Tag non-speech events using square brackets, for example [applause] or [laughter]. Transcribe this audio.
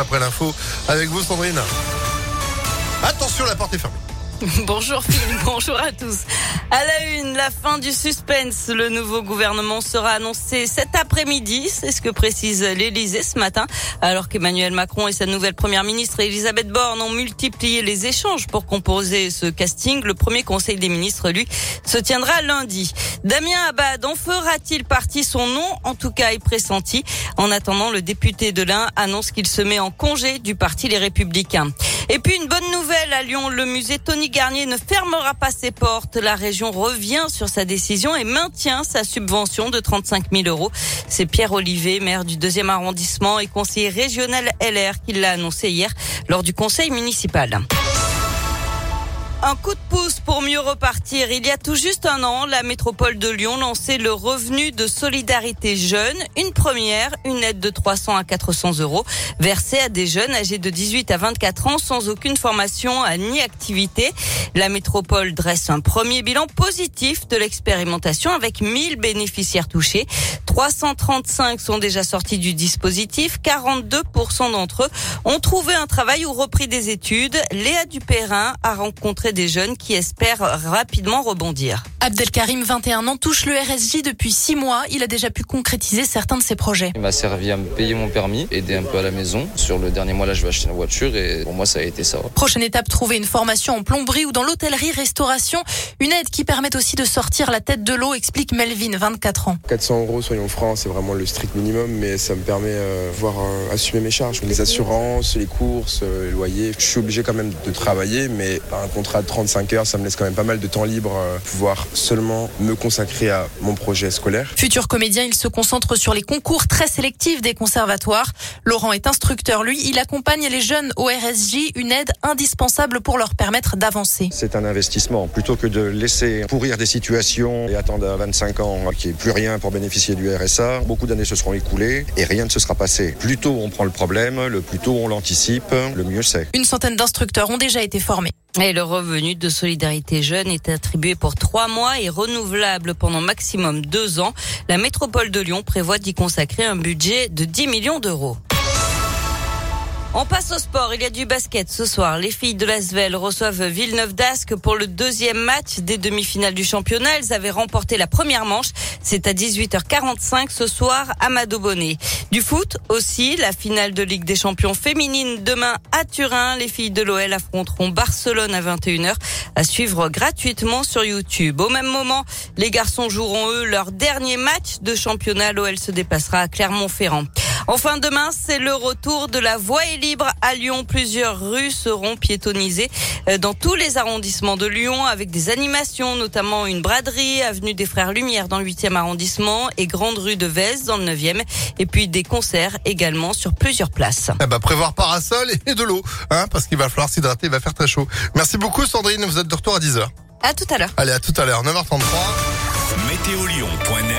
après l'info avec vous Sandrine. Attention, la porte est fermée. [laughs] Bonjour Phil, bonjour à tous. À la une, la fin du suspense. Le nouveau gouvernement sera annoncé cet après-midi. C'est ce que précise l'Elysée ce matin. Alors qu'Emmanuel Macron et sa nouvelle première ministre Elisabeth Borne ont multiplié les échanges pour composer ce casting, le premier conseil des ministres, lui, se tiendra lundi. Damien Abad en fera-t-il partie? Son nom, en tout cas, est pressenti. En attendant, le député de l'Ain annonce qu'il se met en congé du parti Les Républicains. Et puis une bonne nouvelle à Lyon, le musée Tony Garnier ne fermera pas ses portes. La région revient sur sa décision et maintient sa subvention de 35 000 euros. C'est Pierre Olivier, maire du deuxième arrondissement et conseiller régional LR, qui l'a annoncé hier lors du conseil municipal. Un coup de pouce pour mieux repartir. Il y a tout juste un an, la métropole de Lyon lançait le revenu de solidarité jeune. Une première, une aide de 300 à 400 euros versée à des jeunes âgés de 18 à 24 ans sans aucune formation ni activité. La métropole dresse un premier bilan positif de l'expérimentation avec 1000 bénéficiaires touchés. 335 sont déjà sortis du dispositif. 42% d'entre eux ont trouvé un travail ou repris des études. Léa Dupérin a rencontré des jeunes qui espèrent rapidement rebondir. Abdelkarim, 21 ans, touche le RSJ depuis 6 mois. Il a déjà pu concrétiser certains de ses projets. Il m'a servi à me payer mon permis, aider un peu à la maison. Sur le dernier mois, là, je vais acheter une voiture et pour moi, ça a été ça. Prochaine étape, trouver une formation en plomberie ou dans l'hôtellerie-restauration. Une aide qui permet aussi de sortir la tête de l'eau, explique Melvin, 24 ans. 400 euros, soyons francs, c'est vraiment le strict minimum, mais ça me permet euh, de pouvoir euh, assumer mes charges. Les assurances, les courses, euh, les loyers. Je suis obligé quand même de travailler, mais un contrat de 35 heures, ça me laisse quand même pas mal de temps libre, pouvoir seulement me consacrer à mon projet scolaire. Futur comédien, il se concentre sur les concours très sélectifs des conservatoires. Laurent est instructeur, lui, il accompagne les jeunes au RSJ, une aide indispensable pour leur permettre d'avancer. C'est un investissement. Plutôt que de laisser pourrir des situations et attendre à 25 ans qu'il n'y ait plus rien pour bénéficier du RSA, beaucoup d'années se seront écoulées et rien ne se sera passé. Plus tôt on prend le problème, le plus tôt on l'anticipe, le mieux c'est. Une centaine d'instructeurs ont déjà été formés. Et le revenu de solidarité jeune est attribué pour trois mois et renouvelable pendant maximum deux ans. La métropole de Lyon prévoit d'y consacrer un budget de 10 millions d'euros. On passe au sport. Il y a du basket ce soir. Les filles de l'Asvel reçoivent Villeneuve d'Ascq pour le deuxième match des demi-finales du championnat. Elles avaient remporté la première manche. C'est à 18h45 ce soir à Madobonnet. Du foot aussi. La finale de Ligue des champions féminine demain à Turin. Les filles de l'OL affronteront Barcelone à 21h à suivre gratuitement sur YouTube. Au même moment, les garçons joueront eux leur dernier match de championnat. L'OL se dépassera à Clermont-Ferrand. Enfin, demain, c'est le retour de la voie est libre à Lyon. Plusieurs rues seront piétonnisées euh, dans tous les arrondissements de Lyon avec des animations, notamment une braderie, avenue des Frères Lumière dans le 8e arrondissement et grande rue de Vez dans le 9e. Et puis des concerts également sur plusieurs places. Eh ben, prévoir parasol et de l'eau, hein, parce qu'il va falloir s'hydrater, il va faire très chaud. Merci beaucoup Sandrine, vous êtes de retour à 10h. À tout à l'heure. Allez, à tout à l'heure, 9h33. Météolion.net